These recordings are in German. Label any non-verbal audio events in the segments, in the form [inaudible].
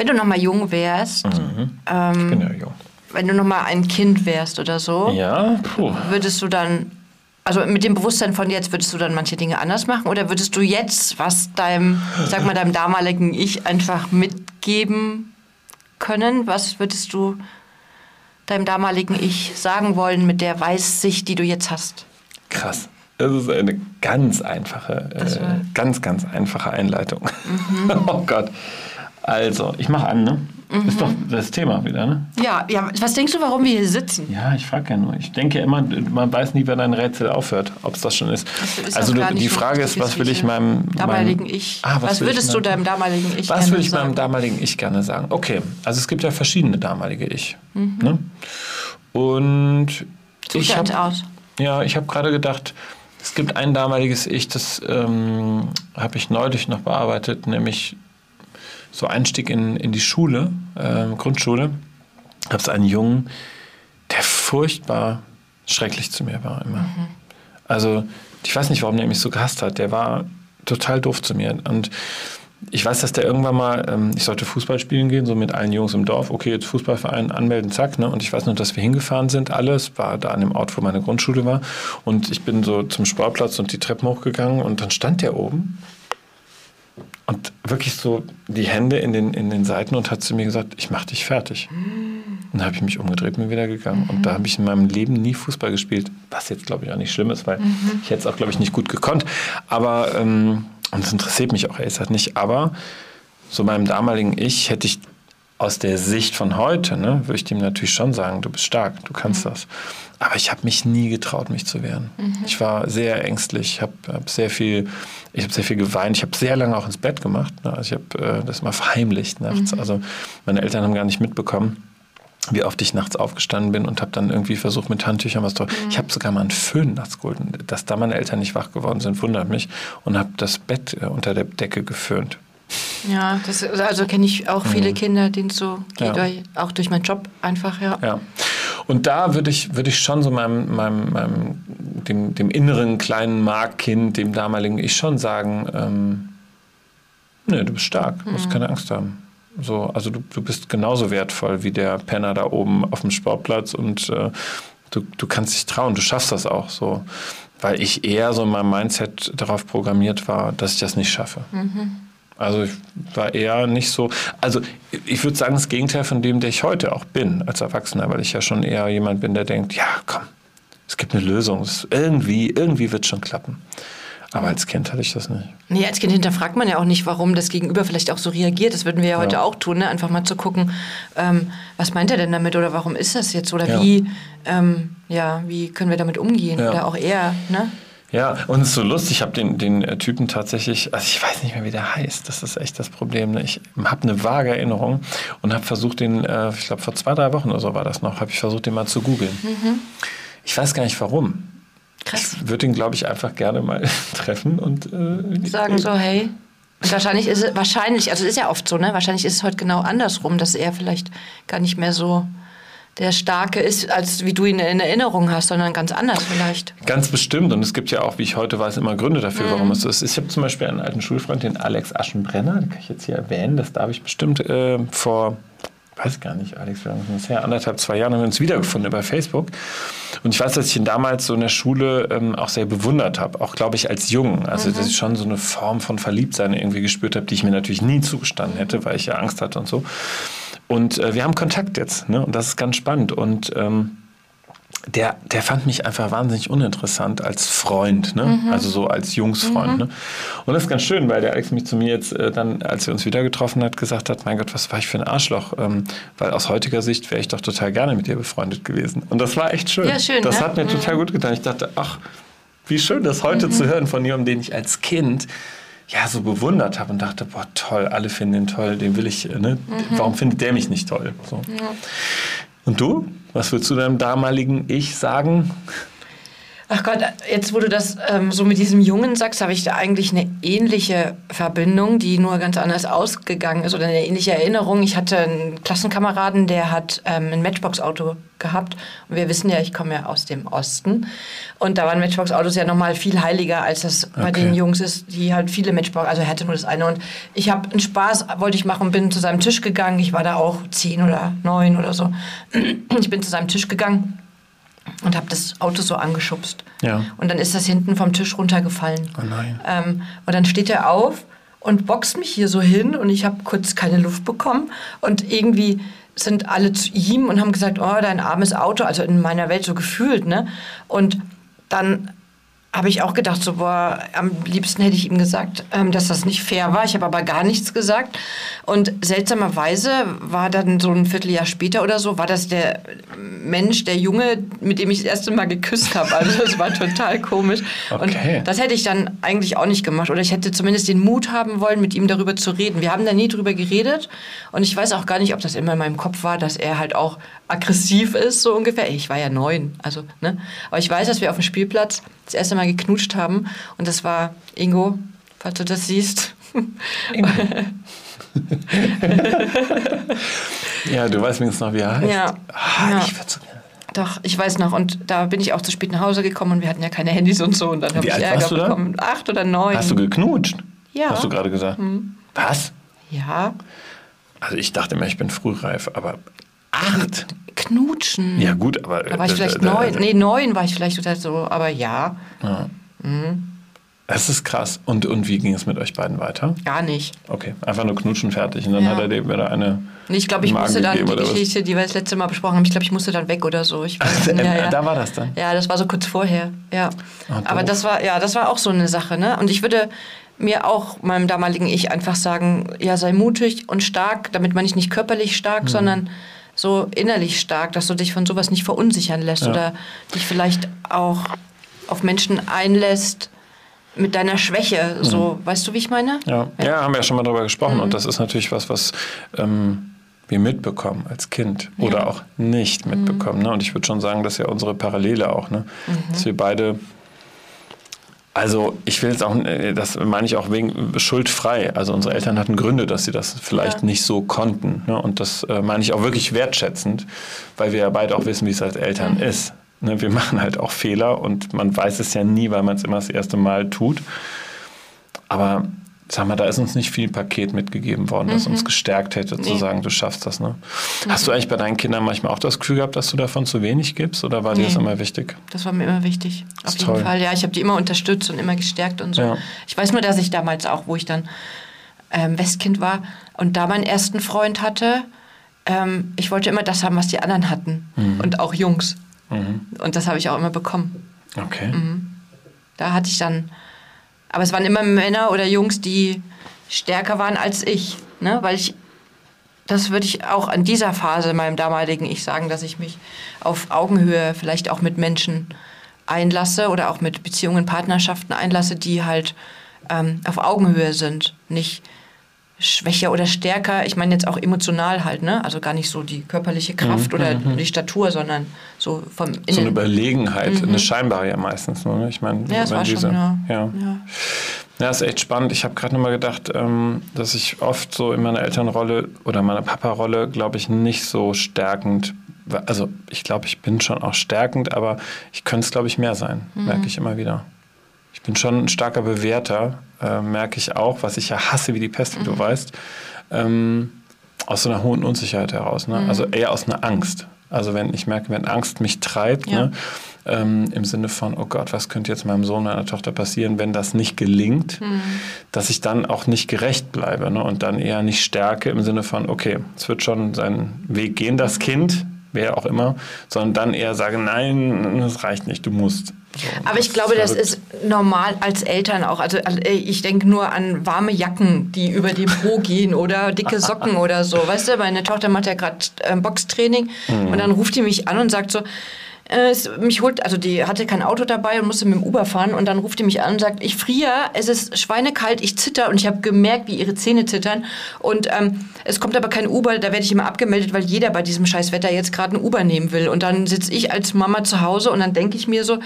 Wenn du noch mal jung wärst, Mhm. ähm, Ich bin ja jung. wenn du noch mal ein Kind wärst oder so, Ja, puh. würdest du dann, also mit dem Bewusstsein von jetzt, würdest du dann manche Dinge anders machen oder würdest du jetzt was deinem, sag mal, deinem damaligen Ich einfach mitgeben können? Was würdest du deinem damaligen Ich sagen wollen mit der Weißsicht, die du jetzt hast? Krass. Das ist eine ganz einfache, äh, ganz, ganz einfache Einleitung. Mhm. [laughs] oh Gott. Also, ich mache an, ne? Ist doch das Thema wieder, ne? Ja, ja, was denkst du, warum wir hier sitzen? Ja, ich frage ja nur. Ich denke ja immer, man weiß nie, wann ein Rätsel aufhört, ob es das schon ist. Das ist also du, die Frage ist, was will ich wie meinem damaligen meinem, Ich. Ah, was ich würdest du deinem damaligen Ich Was würde ich sagen? meinem damaligen Ich gerne sagen? Okay, also es gibt ja verschiedene damalige Ich. Mhm. Ne? Und Such ich habe aus. ja, ich habe gerade gedacht, es gibt ein damaliges Ich, das ähm, habe ich neulich noch bearbeitet, nämlich so Einstieg in, in die Schule, ähm, Grundschule. Gab es einen Jungen, der furchtbar schrecklich zu mir war immer. Also ich weiß nicht, warum der mich so gehasst hat. Der war total doof zu mir. Und ich weiß, dass der irgendwann mal, ähm, ich sollte Fußball spielen gehen, so mit allen Jungs im Dorf. Okay, jetzt Fußballverein anmelden, zack. Ne? Und ich weiß nur, dass wir hingefahren sind, alles. War da an dem Ort, wo meine Grundschule war. Und ich bin so zum Sportplatz und die Treppen hochgegangen. Und dann stand der oben und wirklich so die Hände in den, in den Seiten und hat zu mir gesagt, ich mach dich fertig. Und dann habe ich mich umgedreht und bin wieder gegangen. Und da habe ich in meinem Leben nie Fußball gespielt. Was jetzt, glaube ich, auch nicht schlimm ist, weil ich hätte es auch, glaube ich, nicht gut gekonnt. Aber, ähm, und es interessiert mich auch ehrlich gesagt nicht. Aber so meinem damaligen Ich hätte ich aus der Sicht von heute, ne, würde ich dem natürlich schon sagen, du bist stark, du kannst das. Aber ich habe mich nie getraut, mich zu wehren. Ich war sehr ängstlich, ich habe hab sehr viel, ich habe sehr viel geweint, ich habe sehr lange auch ins Bett gemacht. Ne? Also ich habe äh, das immer verheimlicht nachts. Also meine Eltern haben gar nicht mitbekommen wie oft ich nachts aufgestanden bin und habe dann irgendwie versucht mit Handtüchern was zu Ich habe sogar mal einen Föhn nachts geholt. Dass da meine Eltern nicht wach geworden sind, wundert mich. Und habe das Bett äh, unter der Decke geföhnt. Ja, das, also kenne ich auch viele Kinder, denen es so geht, Ja. auch durch meinen Job einfach, ja. Ja. Und da würde ich, würde ich schon so meinem, meinem, meinem dem, dem inneren kleinen Markkind, dem damaligen Ich schon sagen, ähm, nee, du bist stark, du musst keine Angst haben. So, also du, du bist genauso wertvoll wie der Penner da oben auf dem Sportplatz und äh, du, du kannst dich trauen, du schaffst das auch so. Weil ich eher so in meinem Mindset darauf programmiert war, dass ich das nicht schaffe. Also ich war eher nicht so, also ich würde sagen, das Gegenteil von dem, der ich heute auch bin als Erwachsener, weil ich ja schon eher jemand bin, der denkt, ja, komm, es gibt eine Lösung, irgendwie, irgendwie wird schon klappen. Aber als Kind hatte ich das nicht. Nee, als Kind hinterfragt man ja auch nicht, warum das Gegenüber vielleicht auch so reagiert. Das würden wir ja heute Ja. auch tun, ne? einfach mal zu gucken, ähm, was meint er denn damit oder warum ist das jetzt oder Ja. wie, ähm, ja, wie können wir damit umgehen Ja. oder auch er, ne? Ja, und es ist so lustig, ich habe den, den äh, Typen tatsächlich, also ich weiß nicht mehr, wie der heißt, das ist echt das Problem. Ne? Ich habe eine vage Erinnerung und habe versucht, den, äh, ich glaube vor zwei, drei Wochen oder so war das noch, habe ich versucht, den mal zu googeln. Ich weiß gar nicht warum. Krass. Ich würde ihn, glaube ich, einfach gerne mal [laughs] treffen und äh, Sagen so, hey. Und wahrscheinlich ist es, wahrscheinlich, also ist ja oft so, ne? Wahrscheinlich ist es heute genau andersrum, dass er vielleicht gar nicht mehr so der Starke ist, als wie du ihn in Erinnerung hast, sondern ganz anders vielleicht. Ganz bestimmt. Und es gibt ja auch, wie ich heute weiß, immer Gründe dafür, warum es so ist. Ich habe zum Beispiel einen alten Schulfreund, den Alex Aschenbrenner, den kann ich jetzt hier erwähnen. Das darf ich bestimmt äh, vor, weiß gar nicht, Alex, wie lange ist das her? Anderthalb, zwei Jahren haben wir uns wiedergefunden über Facebook. Und ich weiß, dass ich ihn damals so in der Schule ähm, auch sehr bewundert habe. Auch, glaube ich, als Jungen. Also, dass ich schon so eine Form von Verliebtsein irgendwie gespürt habe, die ich mir natürlich nie zugestanden hätte, weil ich ja Angst hatte und so. Und äh, wir haben Kontakt jetzt. Ne? Und das ist ganz spannend. Und ähm, der, der fand mich einfach wahnsinnig uninteressant als Freund, ne? also so als Jungsfreund. Ne? Und das ist ganz schön, weil der Alex mich zu mir jetzt äh, dann, als wir uns wieder getroffen hat, gesagt hat, mein Gott, was war ich für ein Arschloch? Ähm, weil aus heutiger Sicht wäre ich doch total gerne mit dir befreundet gewesen. Und das war echt schön. Ja, schön, Das ne? hat mir total gut getan. Ich dachte, ach, wie schön, das heute zu hören von jemandem, den ich als Kind ja so bewundert habe und dachte, boah, toll, alle finden ihn toll, den will ich, äh, ne? Warum findet der mich nicht toll? So. Und du? Was würdest du deinem damaligen Ich sagen? Ach Gott, jetzt wo du das ähm, so mit diesem Jungen sagst, habe ich da eigentlich eine ähnliche Verbindung, die nur ganz anders ausgegangen ist oder eine ähnliche Erinnerung. Ich hatte einen Klassenkameraden, der hat ähm, ein Matchbox-Auto gehabt. Und wir wissen ja, ich komme ja aus dem Osten. Und da waren Matchbox-Autos ja nochmal viel heiliger, als das okay. bei den Jungs ist, die halt viele Matchbox, also er hatte nur das eine. Und ich habe einen Spaß, wollte ich machen, bin zu seinem Tisch gegangen. Ich war da auch zehn oder neun oder so. [clears throat] Ich bin zu seinem Tisch gegangen und habe das Auto so angeschubst. Ja. Und dann ist das hinten vom Tisch runtergefallen. Oh nein. Ähm, und dann steht er auf und boxt mich hier so hin und ich habe kurz keine Luft bekommen und irgendwie sind alle zu ihm und haben gesagt, oh, dein armes Auto, also in meiner Welt so gefühlt, ne? Und dann habe ich auch gedacht, so, boah, am liebsten hätte ich ihm gesagt, ähm, dass das nicht fair war. Ich habe aber gar nichts gesagt. Und seltsamerweise war dann so ein Vierteljahr später oder so, war das der Mensch, der Junge, mit dem ich das erste Mal geküsst habe. Also das war total komisch. Okay. Und das hätte ich dann eigentlich auch nicht gemacht. Oder ich hätte zumindest den Mut haben wollen, mit ihm darüber zu reden. Wir haben da nie drüber geredet. Und ich weiß auch gar nicht, ob das immer in meinem Kopf war, dass er halt auch aggressiv ist, so ungefähr. Ich war ja neun, also, ne? Aber ich weiß, dass wir auf dem Spielplatz das erste Mal geknutscht haben und das war Ingo, falls du das siehst. [laughs] ja, du weißt wenigstens noch, wie er heißt. Ja. Ah, ja. Ich doch, ich weiß noch. Und da bin ich auch zu spät nach Hause gekommen und wir hatten ja keine Handys und so. Und dann habe ich Ärger bekommen. Acht oder neun. Hast du geknutscht? Ja. Hast du gerade gesagt? Hm. Was? Ja. Also ich dachte immer, ich bin frühreif, aber acht? Knutschen. Ja, gut, aber. Da war ich vielleicht neun. Nee, neun war ich vielleicht oder so, aber ja. ja. Mhm. Das ist krass. Und, und wie ging es mit euch beiden weiter? Gar nicht. Okay, einfach nur knutschen fertig. Und dann ja. hat er dir wieder eine. Nee, ich glaube, ich musste dann die Geschichte, die wir das letzte Mal besprochen haben, ich glaube, ich musste dann weg oder so. Ich weiß, ja, ja. Da war das dann. Ja, das war so kurz vorher. Ja. Oh, aber das war, ja, das war auch so eine Sache. Ne? Und ich würde mir auch meinem damaligen Ich einfach sagen, ja, sei mutig und stark, damit ich nicht körperlich stark, hm. sondern so innerlich stark, dass du dich von sowas nicht verunsichern lässt ja. oder dich vielleicht auch auf Menschen einlässt mit deiner Schwäche. So, mhm. weißt du, wie ich meine? Ja. ja. ja, haben wir ja schon mal drüber gesprochen mhm. und das ist natürlich was, was ähm, wir mitbekommen als Kind ja. oder auch nicht mitbekommen. Mhm. Ne? Und ich würde schon sagen, dass ja unsere Parallele auch, ne? Mhm. dass wir beide also ich will jetzt auch, äh, das meine ich auch wegen schuldfrei. Also unsere Eltern hatten Gründe, dass sie das vielleicht ja. nicht so konnten. Ne? Und das äh, meine ich auch wirklich wertschätzend, weil wir ja beide auch wissen, wie es als Eltern mhm. ist. Ne? Wir machen halt auch Fehler und man weiß es ja nie, weil man es immer das erste Mal tut. Aber sag mal, da ist uns nicht viel Paket mitgegeben worden, das mhm. uns gestärkt hätte, nee. zu sagen, du schaffst das. Ne? Mhm. Hast du eigentlich bei deinen Kindern manchmal auch das Gefühl gehabt, dass du davon zu wenig gibst oder war nee. dir das immer wichtig? Das war mir immer wichtig, auf jeden toll. Fall. Ja, ich habe die immer unterstützt und immer gestärkt und so. Ja. Ich weiß nur, dass ich damals auch, wo ich dann ähm, Westkind war und da meinen ersten Freund hatte, ähm, ich wollte immer das haben, was die anderen hatten mhm. und auch Jungs. Mhm. Und das habe ich auch immer bekommen. Okay. Mhm. Da hatte ich dann aber es waren immer Männer oder Jungs, die stärker waren als ich. Ne? Weil ich, das würde ich auch an dieser Phase meinem damaligen Ich sagen, dass ich mich auf Augenhöhe vielleicht auch mit Menschen einlasse oder auch mit Beziehungen, Partnerschaften einlasse, die halt ähm, auf Augenhöhe sind. Nicht schwächer oder stärker, ich meine jetzt auch emotional halt, ne? Also gar nicht so die körperliche Kraft mhm, oder mhm. die Statur, sondern so vom Innen. So eine Überlegenheit, mhm. eine scheinbare ja meistens ne? Ich meine, ja, das war diese, schon, ja. ja. ja. Ja, ist echt spannend. Ich habe gerade nochmal gedacht, ähm, dass ich oft so in meiner Elternrolle oder meiner Papa-Rolle, glaube ich, nicht so stärkend, also ich glaube, ich bin schon auch stärkend, aber ich könnte es, glaube ich, mehr sein, mhm. merke ich immer wieder. Ich bin schon ein starker Bewerter, äh, merke ich auch, was ich ja hasse wie die Pest, wie mhm. du weißt, ähm, aus so einer hohen Unsicherheit heraus. Ne? Mhm. Also eher aus einer Angst. Also wenn ich merke, wenn Angst mich treibt, ja. ne? ähm, im Sinne von, oh Gott, was könnte jetzt meinem Sohn, meiner Tochter passieren, wenn das nicht gelingt, mhm. dass ich dann auch nicht gerecht bleibe ne? und dann eher nicht stärke im Sinne von, okay, es wird schon seinen Weg gehen, das. Kind, wer auch immer, sondern dann eher sage, nein, das reicht nicht, du musst. So, Aber ich glaube, das ist normal als Eltern auch. Also äh, ich denke nur an warme Jacken, die über den Po [laughs] gehen oder dicke Socken oder so. Weißt du, meine Tochter macht ja gerade äh, Boxtraining mhm. und dann ruft die mich an und sagt so, äh, es, mich holt, also die hatte kein Auto dabei und musste mit dem Uber fahren und dann ruft die mich an und sagt, ich friere, es ist schweinekalt, ich zitter und ich habe gemerkt, wie ihre Zähne zittern und ähm, es kommt aber kein Uber, da werde ich immer abgemeldet, weil jeder bei diesem scheiß Wetter jetzt gerade ein Uber nehmen will und dann sitze ich als Mama zu Hause und dann denke ich mir so,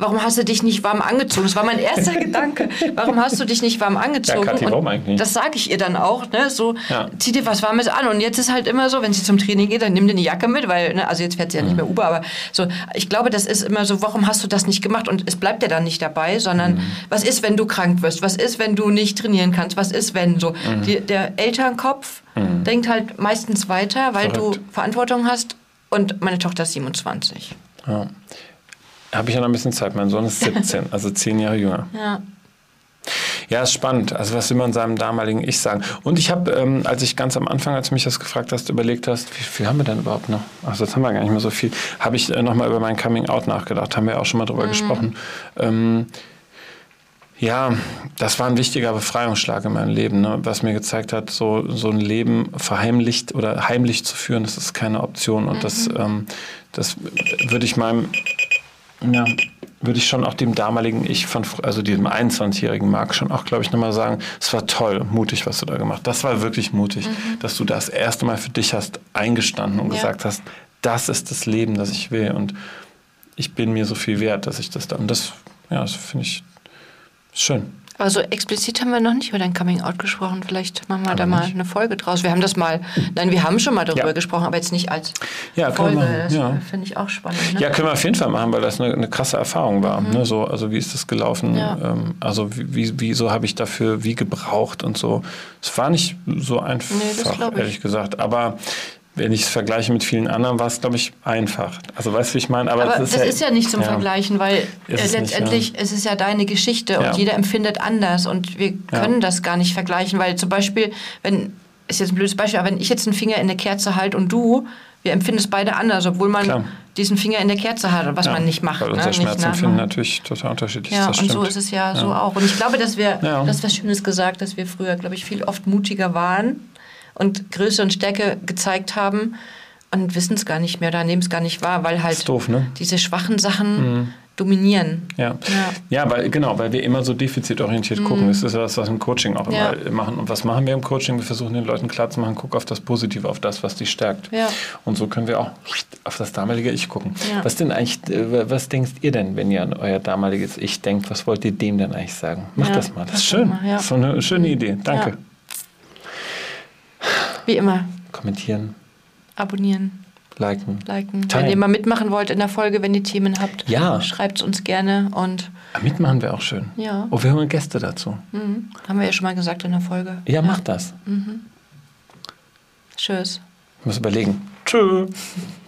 warum hast du dich nicht warm angezogen? Das war mein erster [laughs] Gedanke. Warum hast du dich nicht warm angezogen? Ja, Kathi, warum eigentlich? Das sage ich ihr dann auch. Ne? So, Ja. zieh dir was Warmes an. Und jetzt ist halt immer so, wenn sie zum Training geht, dann nimm dir eine Jacke mit, weil, ne, also jetzt fährt sie ja nicht Mhm. mehr Uber, aber so, ich glaube, das ist immer so, warum hast du das nicht gemacht? Und es bleibt ja dann nicht dabei, sondern Mhm. was ist, wenn du krank wirst? Was ist, wenn du nicht trainieren kannst? Was ist, wenn so? Mhm. Die, der Elternkopf denkt halt meistens weiter, weil Verrückt. du Verantwortung hast. Und meine Tochter ist 27. Ja. Habe ich ja noch ein bisschen Zeit. Mein Sohn ist 17, also zehn Jahre jünger. Ja. Ja, ist spannend. Also was will man seinem damaligen Ich sagen? Und ich habe, ähm, als ich ganz am Anfang, als du mich das gefragt hast, überlegt hast, wie viel haben wir denn überhaupt noch? Also das haben wir gar nicht mehr so viel. Habe ich äh, nochmal über mein Coming Out nachgedacht. Haben wir ja auch schon mal drüber gesprochen. Ähm, ja, das war ein wichtiger Befreiungsschlag in meinem Leben, ne? was mir gezeigt hat, so, so ein Leben verheimlicht oder heimlich zu führen, das ist keine Option. Und das, ähm, das würde ich meinem, ja, würde ich schon auch dem damaligen Ich von, also diesem 21-jährigen Marc schon auch, glaube ich, nochmal sagen, es war toll, mutig, was du da gemacht hast. Das war wirklich mutig, dass du das erste Mal für dich hast eingestanden und Ja. gesagt hast, das ist das Leben, das ich will und ich bin mir so viel wert, dass ich das da, und das, ja, das finde ich schön. Aber so explizit haben wir noch nicht über dein Coming Out gesprochen. Vielleicht machen wir Aber da mal nicht. eine Folge draus. Wir haben das mal, nein, wir haben schon mal darüber Ja. gesprochen, aber jetzt nicht als Ja, können Folge. Das ja. finde ich auch spannend. Ne? Ja, können wir auf jeden Fall machen, weil das eine, eine krasse Erfahrung war. Ne? So, also wie ist das gelaufen? Ähm, also wie, wie, wieso habe ich dafür wie gebraucht und so. Es war nicht so einfach, Nee, ehrlich gesagt. Aber wenn ich es vergleiche mit vielen anderen, war es, glaube ich, einfach. Also weißt du, wie ich meine? aber das ist ja nicht zum ja. Vergleichen, weil Ist äh, es nicht, letztendlich es ist ja deine Geschichte Ja. und jeder empfindet anders und wir Ja. können das gar nicht vergleichen, weil zum Beispiel, wenn, ist jetzt ein blödes Beispiel, aber wenn ich jetzt einen Finger in der Kerze halte und du, wir empfinden es beide anders, obwohl man Klar. diesen Finger in der Kerze hat, was Ja, man nicht macht. Weil ne? unser Nicht Schmerzempfinden natürlich total unterschiedlich Ja, ist. Das und so ist es ja, so auch. Und ich glaube, dass wir, Ja. das ist was Schönes gesagt, dass wir früher, glaube ich, viel oft mutiger waren und Größe und Stärke gezeigt haben und wissen es gar nicht mehr oder nehmen es gar nicht wahr, weil halt doof, ne? diese schwachen Sachen dominieren. Ja. ja, weil genau, weil wir immer so defizitorientiert gucken. Das ist ja das, was wir im Coaching auch Mhm. Ja. immer machen. Und was machen wir im Coaching? Wir versuchen den Leuten klarzumachen, guck auf das Positive, auf das, was dich stärkt. Ja. Und so können wir auch auf das damalige Ich gucken. Ja. Was denn eigentlich, äh, was denkt ihr denn, wenn ihr an euer damaliges Ich denkt? Was wollt ihr dem denn eigentlich sagen? Macht Ja, das mal. Das ist schön. mal, ja. So eine schöne Idee. Danke. Ja. Wie immer, Kommentieren, abonnieren, liken. liken. Teilen. Wenn ihr mal mitmachen wollt in der Folge, wenn ihr Themen habt, Ja. schreibt es uns gerne und Ah, Mitmachen wäre auch schön. Ja. Oh, wir holen Gäste dazu. mhm, haben wir ja schon mal gesagt in der Folge. Ja, macht das. Tschüss. Ich muss überlegen. Tschüss.